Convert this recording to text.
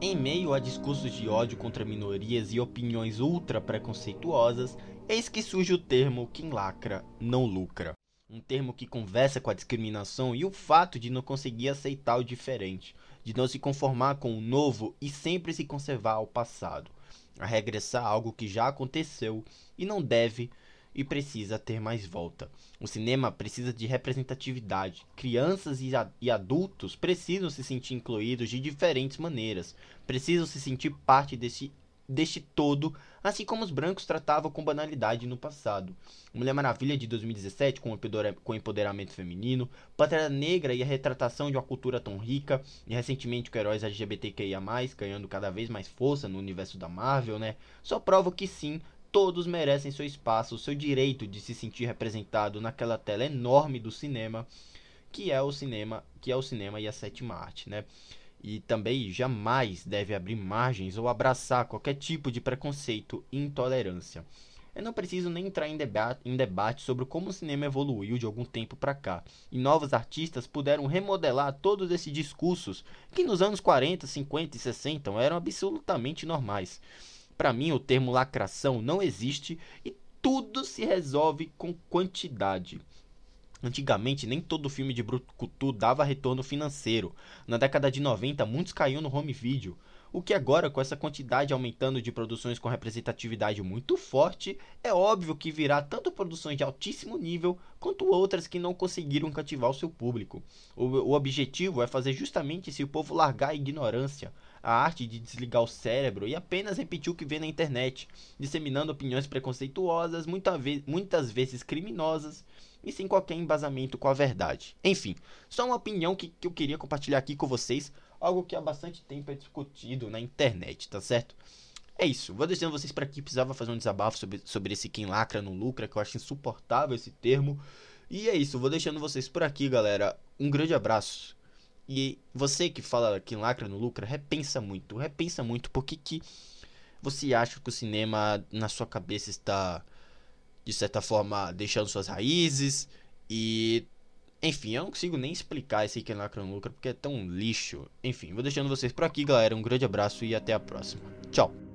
Em meio a discursos de ódio contra minorias e opiniões ultra preconceituosas, eis que surge o termo quem lacra não lucra. Um termo que conversa com a discriminação e o fato de não conseguir aceitar o diferente, de não se conformar com o novo e sempre se conservar ao passado, a regressar a algo que já aconteceu e não deve e precisa ter mais volta. O cinema precisa de representatividade. Crianças e, e adultos precisam se sentir incluídos de diferentes maneiras, precisam se sentir parte desse deste todo, assim como os brancos tratavam com banalidade no passado. Mulher Maravilha de 2017 com empoderamento feminino, Pantera Negra e a retratação de uma cultura tão rica, e recentemente com heróis LGBTQIA+, ganhando cada vez mais força no universo da Marvel, né? Só prova que sim, todos merecem seu espaço, seu direito de se sentir representado naquela tela enorme do cinema, que é o cinema, que é o cinema e a sétima arte, né? E também jamais deve abrir margens ou abraçar qualquer tipo de preconceito e intolerância. Eu não preciso nem entrar em em debate sobre como o cinema evoluiu de algum tempo para cá. E novos artistas puderam remodelar todos esses discursos que nos anos 40, 50 e 60 eram absolutamente normais. Para mim, o termo lacração não existe e tudo se resolve com quantidade. Antigamente, nem todo filme de brucutu dava retorno financeiro. Na década de 90, muitos caíam no home video. O que agora, com essa quantidade aumentando de produções com representatividade muito forte, é óbvio que virá tanto produções de altíssimo nível quanto outras que não conseguiram cativar o seu público. O, o objetivo é fazer justamente se o povo largar a ignorância, a arte de desligar o cérebro e apenas repetir o que vê na internet, disseminando opiniões preconceituosas, muita ve muitas vezes criminosas e sem qualquer embasamento com a verdade. Enfim, só uma opinião que, que eu queria compartilhar aqui com vocês, algo que há bastante tempo é discutido na internet, tá certo? É isso, vou deixando vocês para aqui, precisava fazer um desabafo sobre, sobre esse quem lacra não lucra, que eu acho insuportável esse termo. E é isso, vou deixando vocês por aqui, galera. Um grande abraço e você que fala que lacra no lucra, repensa muito, repensa muito porque que você acha que o cinema na sua cabeça está de certa forma deixando suas raízes e enfim, eu não consigo nem explicar esse que no lucra porque é tão lixo. Enfim, vou deixando vocês por aqui, galera. Um grande abraço e até a próxima. Tchau.